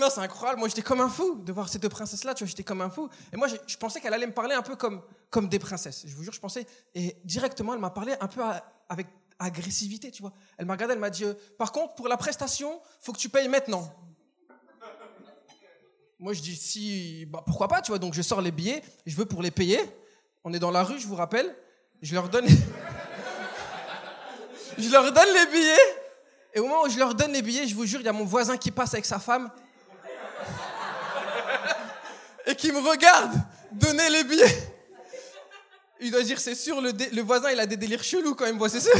J: Non, c'est incroyable. Moi, j'étais comme un fou de voir ces deux princesses-là. Tu vois, j'étais comme un fou. Et moi, je, pensais qu'elle allait me parler un peu comme, comme des princesses. Je vous jure, je pensais. Et directement, elle m'a parlé un peu avec agressivité, tu vois. Elle m'a regardé, elle m'a dit euh, Par contre, pour la prestation, faut que tu payes maintenant. Moi, je dis Si, bah, pourquoi pas, tu vois. Donc, je sors les billets, je veux pour les payer. On est dans la rue, je vous rappelle. Je leur donne. Je leur donne les billets. Et au moment où je leur donne les billets, je vous jure, il y a mon voisin qui passe avec sa femme et qui me regarde donner les billets. Il doit dire, c'est sûr, le, le voisin, il a des délires chelous quand il me voit, c'est sûr.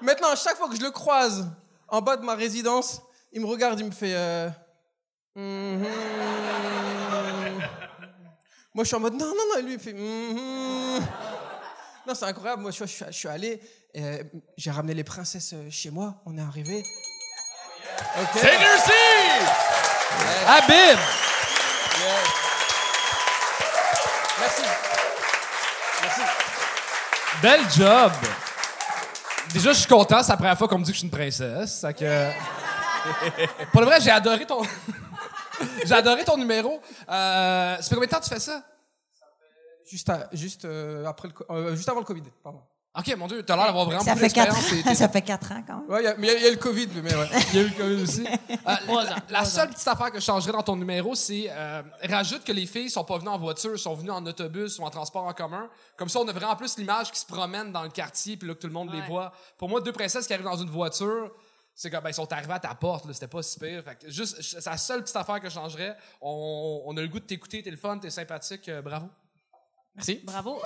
J: Maintenant, à chaque fois que je le croise en bas de ma résidence, il me regarde, il me fait... euh, Mhm. Moi, je suis en mode, non, non, non, lui, il fait... Mhm. Non, c'est incroyable. Moi, je, je suis allé, euh, j'ai ramené les princesses euh, chez moi, on est arrivé. Ok.
B: C'est réussi!
J: Habib! Merci. Merci.
A: Bel job! Déjà, je suis content, c'est la première fois qu'on me dit que je suis une princesse. fait que- (laughs) Pour le vrai, j'ai adoré ton. (laughs) j'ai adoré ton numéro. Euh, ça fait combien de temps que tu fais ça?
J: Juste, à- juste, euh, après le, euh, juste avant le Covid, pardon.
A: Ok, mon Dieu, t'as l'air d'avoir vraiment
D: Ça fait quatre
A: d'expérience.
D: ans. (laughs) Ça fait quatre ans quand même.
J: A- mais il y, a- y le Covid, mais ouais. (laughs)
A: Il y a eu le COVID aussi. Euh,
C: Trois
A: la,
C: ans,
A: la seule petite affaire que je changerais dans ton numéro, c'est euh, rajoute que les filles sont pas venues en voiture, sont venues en autobus ou en transport en commun. Comme ça, on a vraiment plus l'image qui se promène dans le quartier, puis là que tout le monde les voit. Pour moi, deux princesses qui arrivent dans une voiture, c'est comme ben, ils sont arrivés à ta porte, là, c'était pas si pire. Fait que juste, c'est la seule petite affaire que je changerais. On, on a le goût de t'écouter, t'es le fun, t'es sympathique, euh, bravo. Merci.
C: Bravo.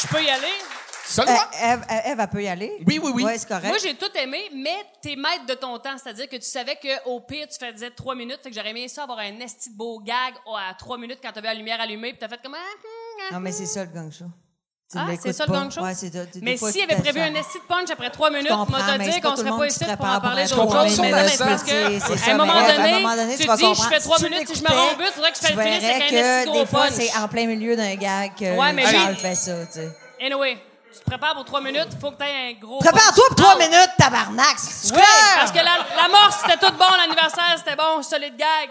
C: Je peux y aller?
D: Euh, Eve, Eve, Eve, elle peut y aller?
A: Oui, oui, oui.
D: Ouais, c'est correct.
C: Moi, j'ai tout aimé, mais t'es maître de ton temps. C'est-à-dire que tu savais qu'au pire, tu faisais trois minutes. Fait que j'aurais aimé ça avoir un esti de beau gag oh, à trois minutes quand t'avais la lumière allumée, puis t'as fait comme. ah, hum, ah,
D: Non, mais c'est ça le gang show. Tu
C: Ah, c'est ça, le gang show?
D: Ouais, c'est. Des
C: Mais s'il
D: tu
C: avait prévu un esti de punch après trois minutes, moi, te dire
D: c'est
C: qu'on serait pas ici pour en parler
A: ça,
C: c'est parce
D: c'est-
C: que,
D: c'est
C: à
D: ça,
C: un moment donné, tu
D: tu
C: dis, je fais trois
D: tu
C: minutes, si je me rends au but, faudrait que je
D: Tu
C: finisse avec
D: verrais
C: un esti de gros punch.
D: c'est en plein milieu d'un gag que
C: Ouais, mais
D: Charles fait ça, tu sais.
C: Anyway, tu te prépares pour trois minutes, faut que t'aies un gros.
D: Prépare-toi pour trois minutes, tabarnak! c'est
C: Oui, parce que la, la mort, c'était tout bon, l'anniversaire, c'était bon, solide gag.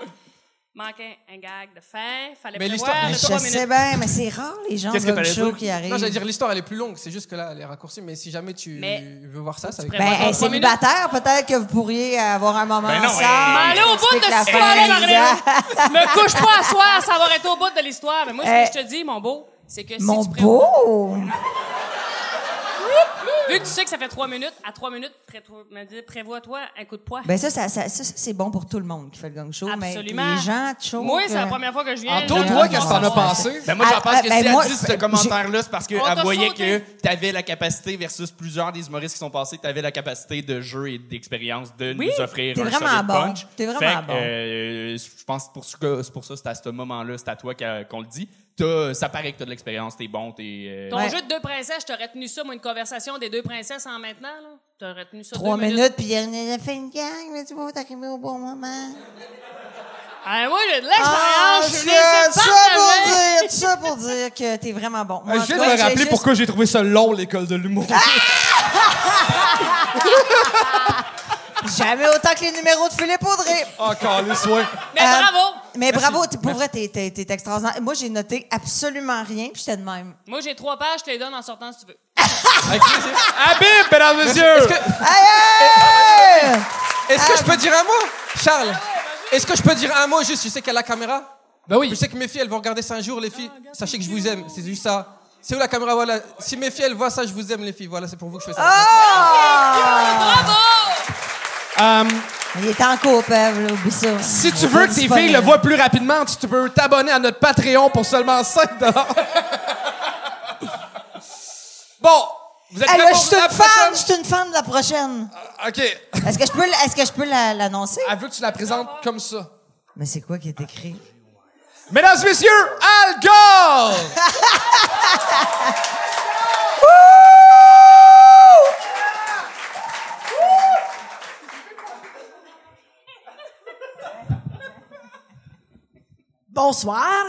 C: Manquait un gag de fin. Fallait
A: Mais
C: prévoir
D: Mais
C: trois
D: je
C: minutes.
D: sais bien, mais c'est rare les gens
B: Qu'est-ce que
D: de
B: t'allais
D: show
B: dire?
D: qui arrivent.
A: Non, j'allais dire l'histoire elle est plus longue, c'est juste que là elle est raccourcie, mais si jamais tu
C: Mais-
A: veux voir ça, ça va être.
D: Ben, hey,
C: trois minutes.
D: célibataire, peut-être que vous pourriez avoir un moment
B: Ben non,
D: ensemble.
B: hey.
C: Mais allez au bout de
D: la
C: cette histoire-là. (laughs) Me couche pas à soir sans avoir été au bout de l'histoire. Mais moi, ce que je te dis, mon beau, c'est que
D: Mon
C: si tu prévois-
D: beau!
C: Vu que tu sais que ça fait trois minutes, à trois minutes, pré- prévois-toi un coup de poing.
D: Ben ça, ça, ça, ça, ça, c'est bon pour tout le monde qui fait le gang show.
C: Absolument.
D: Mais les gens show...
C: Moi, c'est la première fois que je viens. Je-
A: toi,
C: je-
A: qu'est-ce que t'en as pensé?
B: Ben moi, j'en
D: Ah,
B: pense
D: ah,
B: que
D: ben
B: si
D: moi,
B: elle dit ce commentaire-là, c'est parce qu'elle voyait
C: sauté.
B: que t'avais la capacité, versus plusieurs des humoristes qui sont passés, t'avais la capacité de jeu et d'expérience de
C: Oui,
B: nous offrir
D: t'es
B: un
D: vraiment bon.
B: punch.
D: T'es vraiment
B: Fait
D: bon.
B: euh, je pense que pour ce que- c'est pour ça, c'est à ce moment-là, c'est à toi qu'on le dit. T'as- ça paraît que t'as de l'expérience, t'es bon, t'es... euh,
C: Ton
D: Ouais.
C: jeu de deux princesses, je t'aurais tenu ça, moi, une conversation des deux princesses en maintenant, là. T'aurais tenu ça
D: Trois
C: deux
D: minutes, puis il a fait une gang, mais tu vas t'arriver au bon moment.
C: Ah, moi, j'ai de
D: Ah,
C: l'expérience, je suis
D: ça, pour dire, ça pour dire que t'es vraiment bon. Moi,
A: je viens de me rappeler
D: juste-
A: pourquoi j'ai trouvé ça long, l'école de l'humour. (laughs) (laughs)
D: Jamais autant que les numéros de Philippe Audrey.
A: Encore les soins.
C: Mais
D: Euh,
C: bravo!
D: Mais bravo, pour vrai, t'es, t'es, t'es extraordinaire. Moi, j'ai noté absolument rien, puis j'étais de même.
C: Moi, j'ai trois pages, je te les donne en sortant si tu veux. (laughs)
A: Habib, mesdames, messieurs! Est-ce que,
D: Aïe! aïe!
A: est-ce que je peux dire un mot? Charles, est-ce que je peux dire un mot juste? Je sais qu'elle a la caméra?
G: Ben oui.
A: Je sais que mes filles, elles vont regarder ça un jour, les filles. Sachez que je vous aime. C'est juste ça. C'est où la caméra? Voilà. Si mes filles, elles voient ça, je vous aime, les filles. Voilà, c'est pour vous que je fais ça.
D: Ah!
C: Bravo!
A: Euh,
D: Il est en couple, là, oublie ça.
A: si tu veux que tes filles le voient plus rapidement, tu peux t'abonner à notre Patreon pour seulement 5 (laughs) Bon, vous êtes
D: Hey, là, je suis une fan, je suis une fan de la prochaine.
A: OK.
D: Est-ce que je peux, est-ce que je peux la- l'annoncer?
A: Elle veut que tu la présentes comme ça.
D: Mais c'est quoi qui est écrit?
A: Mesdames, messieurs, Al Gore! (laughs)
K: Bonsoir.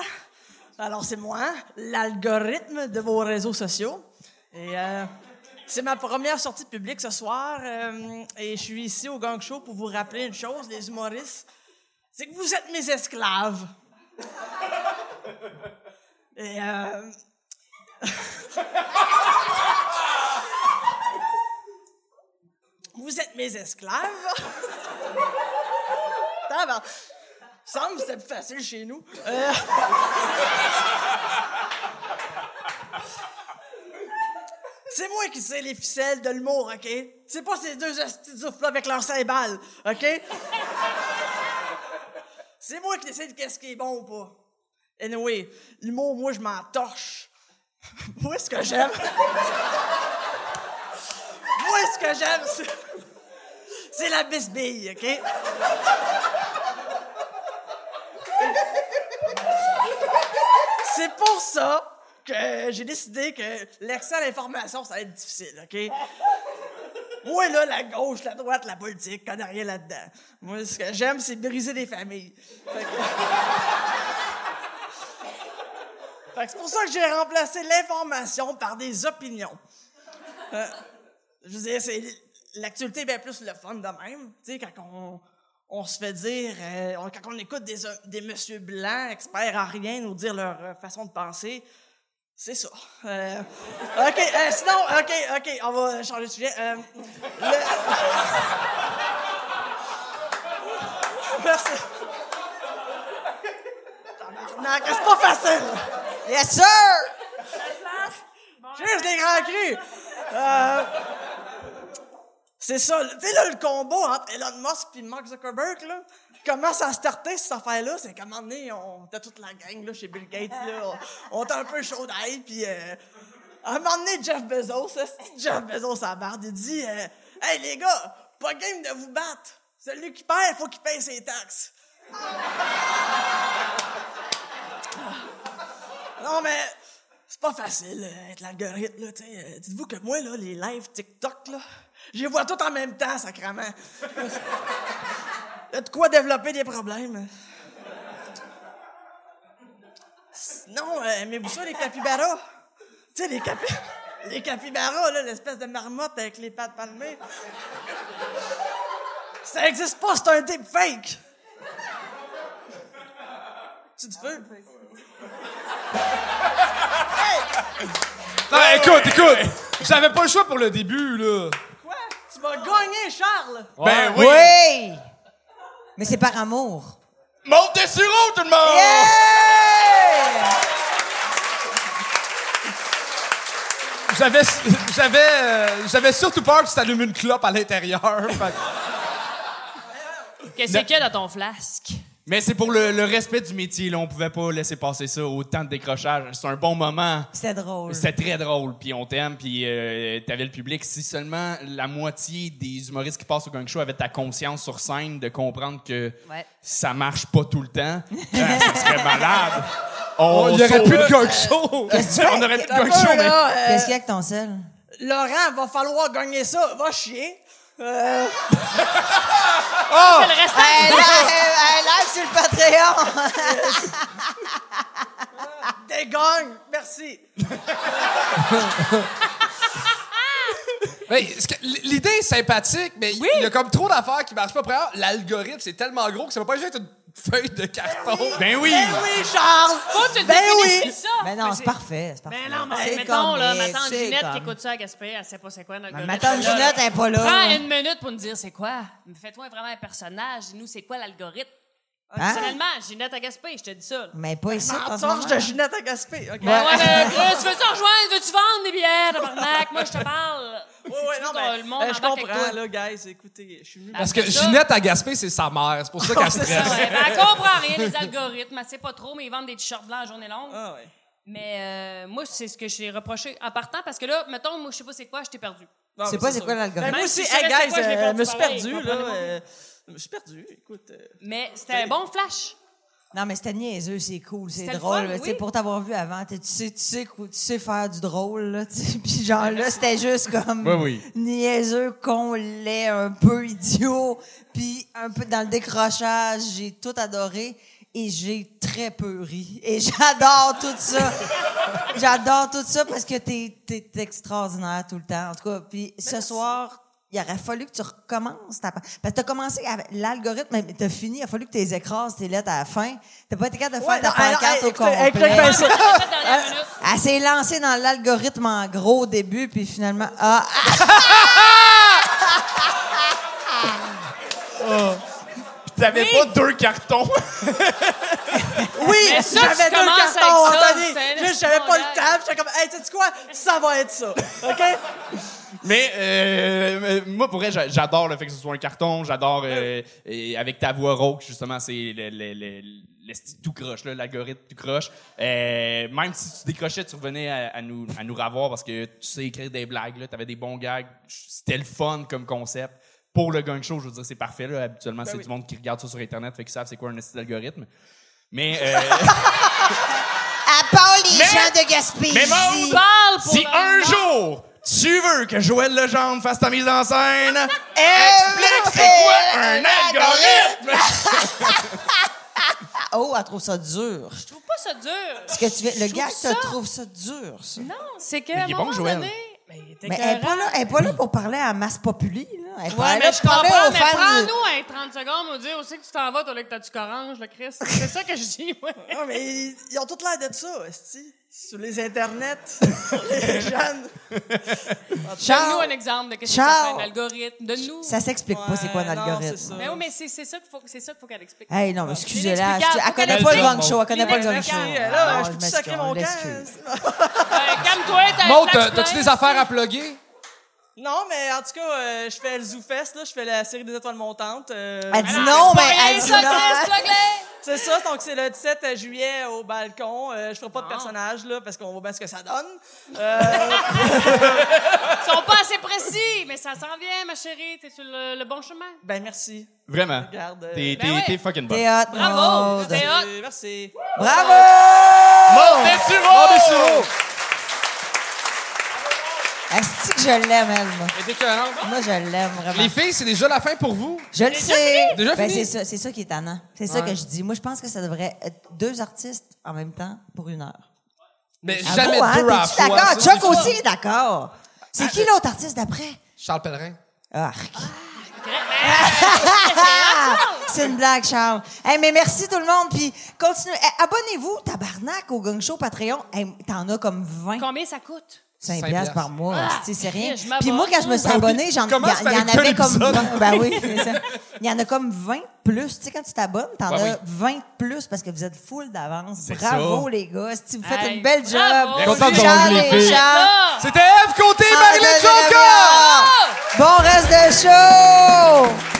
K: Alors, c'est moi, l'algorithme de vos réseaux sociaux. Et euh, c'est ma première sortie publique ce soir. euh, et je suis ici au Gang Show pour vous rappeler une chose, les humoristes. C'est que vous êtes mes esclaves. Et euh, (laughs) vous êtes mes esclaves. (laughs) Semble que c'était plus facile chez nous. Euh, C'est moi qui sais les ficelles de l'humour, OK? C'est pas ces deux hosties de là avec leur cymbales, OK? C'est moi qui décide qu'est-ce qui est bon ou pas. Anyway, l'humour, moi, je m'en torche. moi, ce que j'aime... moi, ce que j'aime, c'est... C'est la bisbille, OK? C'est pour ça que j'ai décidé que l'accès à l'information, ça va être difficile, OK? Moi, là, la gauche, la droite, la politique, connais rien là-dedans. Moi, ce que j'aime, c'est briser des familles. Fait que... Fait que c'est pour ça que j'ai remplacé l'information par des opinions. Euh, je veux dire, c'est l'actualité est bien plus le fun de même. Tu sais, quand on, on se fait dire, euh, on- quand on écoute des, des messieurs blancs, experts en rien, nous dire leur euh, façon de penser, c'est ça. Euh, OK, euh, sinon, OK, OK, on va changer de sujet. Euh, le- (laughs) Merci. Tabarnak, c'est pas facile.
D: Yes, sir!
K: Juste des grands crus. C'est ça. Tu sais, là, le combat entre Elon Musk et Mark Zuckerberg, là, comment ça a starté, cette affaire-là? C'est qu'à un moment donné, on était toute la gang, là, chez Bill Gates, là. On, était un peu chaud d'ail, puis euh, à un moment donné, Jeff Bezos, Jeff Bezos à barre, il dit euh, Hey, les gars, pas game de vous battre. Celui qui perd, il faut qu'il paye ses taxes. Non, mais c'est pas facile, euh, être l'algorithme, là, tu Dites-vous que moi, là, les lives TikTok, là, je les vois tout en même temps, sacrément. Il de quoi développer des problèmes? Sinon, euh, aimez-vous ça, les capybaras? Tu sais, les capi... Les capybaras, là, l'espèce de marmotte avec les pattes palmées. Ça existe pas, c'est un deepfake. Tu te veux?
A: Non, écoute, écoute. J'avais pas le choix pour le début, là.
K: Tu vas gagner, Charles!
B: Ben oui.
D: Oui! Mais c'est par amour.
B: Monte des sureaux, tout le monde!
D: Yeah!
A: J'avais, j'avais, euh, j'avais surtout peur que tu t'allumes une clope à l'intérieur. Fait que-
C: Qu'est-ce qu'il y a dans ton flasque?
B: Mais c'est pour le, le respect du métier, là. On pouvait pas laisser passer ça. Autant de décrochage. C'est un bon moment.
D: C'était drôle.
B: C'était très drôle, puis on t'aime, puis euh, t'avais le public. Si seulement la moitié des humoristes qui passent au gang show avaient ta conscience sur scène de comprendre que
C: Ouais.
B: ça marche pas tout le temps, ah, ça serait malade. (laughs) On,
A: Il y (laughs) aurait plus de gang show.
B: on aurait plus de gang show, mais...
K: là, euh,
D: Qu'est-ce qu'il y a avec ton sel?
K: Laurent, va falloir gagner ça. Va chier. Euh,
C: C'est le restant
D: Hey,
C: du
D: live, hey, (laughs) live sur le Patreon! (laughs)
K: Merci.
A: Ben, ce que- l'idée est sympathique, mais il y a comme trop d'affaires qui marchent pas. L'algorithme, c'est tellement gros que ça va pas juste être une feuille de carton.
B: Ben oui!
K: Ben oui, Charles.
C: Faut que tu
K: Ben oui.
C: ça.
D: Mais non, c'est parfait, c'est parfait.
C: Ben non, mais
D: C'est
C: mettons, là, ma tante Ginette
D: comme-
C: qui écoute ça à Gaspé, elle sait pas c'est quoi notre
D: Ma tante Ginette, elle est pas là.
C: Prends une minute pour nous dire c'est quoi. Mais Fais-toi vraiment un personnage. Dis-nous c'est quoi l'algorithme.
D: Hein?
C: Personnellement, Ginette à Gaspé, je te dis ça. là.
D: Mais pas ici, en ce
K: Torche de Ginette à Gaspé. OK.
C: Ben ouais, mais Chris, veux-tu rejoindre? Veux-tu vendre des billets, tabarnak? Moi, je te parle.
K: Ouais, ouais, non, mais,
C: que le monde
K: euh, je comprends, là, guys. Écoutez, je suis venu.
A: Parce que
C: ça-
A: Ginette à Gaspé, c'est sa mère. C'est pour ça (laughs) qu'elle
K: c'est
A: stresse.
K: ça,
C: Ouais, ben, elle comprend rien des algorithmes. Elle sait pas trop, mais ils vendent des t-shirts blancs à journée longue.
K: Ah, ouais.
C: Mais euh, moi, c'est ce que j'ai reproché en partant parce que là, mettons, moi, je sais pas c'est quoi, je t'ai perdu.
K: Non,
D: C'est
K: mais
D: pas c'est quoi l'algorithme?
K: Ben, moi
C: Même
K: aussi,
C: si je
K: hey, guys,
C: je
K: euh,
C: perdu
K: me suis perdu, là. Je suis perdu, écoute. euh,
C: Mais c'était un bon flash.
D: Non, mais c'était niaiseux, c'est cool, c'est
C: C'était le
D: drôle.
C: fun,
D: Tu sais,
C: oui.
D: Pour t'avoir vu avant, t'es- tu sais, tu sais, cou- tu sais faire du drôle, là, tu sais. (laughs) Puis genre là, c'était juste comme
B: Oui, oui.
D: niaiseux, con, laid, un peu idiot. Puis un peu dans le décrochage, j'ai tout adoré. Et j'ai très peu ri. Et (laughs) j'adore tout ça. j'adore tout ça parce que t'es, t'es extraordinaire tout le temps. En tout cas, puis ce soir, il aurait fallu que tu recommences ta... Parce que t'as commencé avec l'algorithme, mais t'as fini. Il a fallu que tu les écrases, tes lettres à la fin. T'as pas été capable de faire
K: Ouais,
D: ta pancarte au complet. (laughs) Elle s'est lancée dans l'algorithme en gros au début, puis finalement... Ah, (laughs)
B: T'avais pas deux cartons. (laughs)
K: Oui,
C: Mais ça,
K: j'avais
C: tu
K: deux cartons, Anthony. Juste, j'avais pas le temps. J'étais comme, hey, tu sais quoi? Ça va être ça. OK?
B: Mais euh, euh, moi, pour vrai, j'a- j'adore le fait que ce soit un carton. J'adore euh, et avec ta voix rauque, justement, c'est le, le, le, le style tout croche, là, l'algorithme tout croche. Euh, même si tu décrochais, tu revenais à, à nous, à nous revoir parce que tu sais écrire des blagues, là, t'avais des bons gags. C'était le fun comme concept. Pour le gang show, je veux dire, c'est parfait. Là. Habituellement, c'est
K: oui.
B: du monde qui regarde ça sur Internet, fait qu'ils savent c'est quoi un style d'algorithme. Mais, euh,
D: à part les
B: Mais-
D: gens de Gaspésie.
B: mais Maud,
C: Parle pour
B: si un jour tu veux que Joël Legendre fasse ta mise en scène, (laughs)
D: Eh,
B: explique c'est quoi un algorithme! (laughs)
D: Oh, elle trouve ça dur.
C: Je trouve pas ça dur.
D: Ce que tu le gars,
C: trouve
D: te
C: ça-
D: trouve ça dur, ça.
C: Non, c'est que.
B: Mais
C: à
B: il est bon, Joël.
C: donné, mais
D: elle est pas là, elle est pas là pour parler à masse populi, là. Elle est pas
C: Ouais,
D: là
C: mais je
D: pour parler
C: comprends, mais prends-nous un 30 secondes, nous dire aussi que tu t'en vas, toi, là, que t'as du orange, le Chris. C'est ça que je dis, ouais.
K: Non, mais ils, ils ont tout l'air de ça, esti. Sur les internets, (laughs) les jeunes.
C: Donne-nous un exemple de qu'est-ce que fait un algorithme. Donne-nous.
D: ça s'explique pas c'est quoi un
K: non,
D: algorithme.
K: c'est.
C: Mais oui, mais c'est c'est ça qu'il faut, c'est ça qu'il faut qu'elle explique.
D: Hey, non, mais excusez-la. Elle connaît pas le gang show. Elle connaît pas le gang show.
K: Là,
D: Non,
K: je peux sacrer mon
D: on
K: camp. (laughs)
C: Calme-toi, t'as
A: Maud, t'as-tu des affaires à plugger?
K: Non, mais en tout cas, euh, je fais le ZooFest, là. Je fais la série des étoiles montantes. euh,
D: Elle dit non, mais elle dit non.
K: C'est ça, donc c'est le 17 juillet au balcon. Euh, je ferai pas de personnage, là, parce qu'on voit bien ce que ça donne. Euh,
C: Ils sont pas assez précis, mais ça s'en vient, ma chérie. T'es sur le, le bon chemin.
K: ben, merci.
B: Vraiment?
K: Regarde. euh,
B: T'es
C: Ben
B: t'es-
C: ouais.
B: t'es fucking bon.
D: T'es hot,
C: Bravo.
D: Maud.
C: T'es hot.
K: merci.
D: Bravo!
B: Maud
D: Asti que je l'aime, elle, moi.
A: Elle est écœurante.
D: Moi, je l'aime, vraiment.
A: Les filles, c'est déjà la fin pour vous?
D: Je le sais.
A: Déjà
D: Ben,
A: fini?
D: c'est ça, c'est ça qui est tannant. C'est ça
A: Ouais.
D: que je dis. Moi, je pense que ça devrait être deux artistes en même temps pour une heure.
A: Mais
D: Ah
A: jamais
D: bon, hein?
A: deux à la
D: T'es-tu
A: fois.
D: d'accord?
A: ça,
D: Chuck
A: c'est
D: aussi est d'accord. C'est qui l'autre artiste d'après?
A: Charles Pellerin.
D: Ah, (laughs)
C: C'est
D: une blague, Charles. Hey, mais merci tout le monde. Puis continuez. Eh, Abonnez-vous, tabarnak, au Gang Show Patreon. Hey, T'en as comme 20.
C: Combien ça coûte?
D: 5
A: Cinq
D: piastres par mois,
C: Ah,
D: c'est c'est rien. Puis moi, quand je me suis abonnée, j'en- il y, en avait comme
A: l'épisode.
D: 20. Ben oui, (laughs) c'est ça. Il y en a comme 20 plus. Tu sais, quand tu t'abonnes, t'en as
A: oui.
D: 20 plus parce que vous êtes full d'avance. Bravo,
B: ça.
D: les gars. Si vous faites
C: Hey,
D: une belle
C: bravo.
D: job.
C: Content. Ah!
A: C'était Eve Côté,
D: Ah,
A: Marilyn
D: de-
A: Jonca!
D: de- Bon reste de show!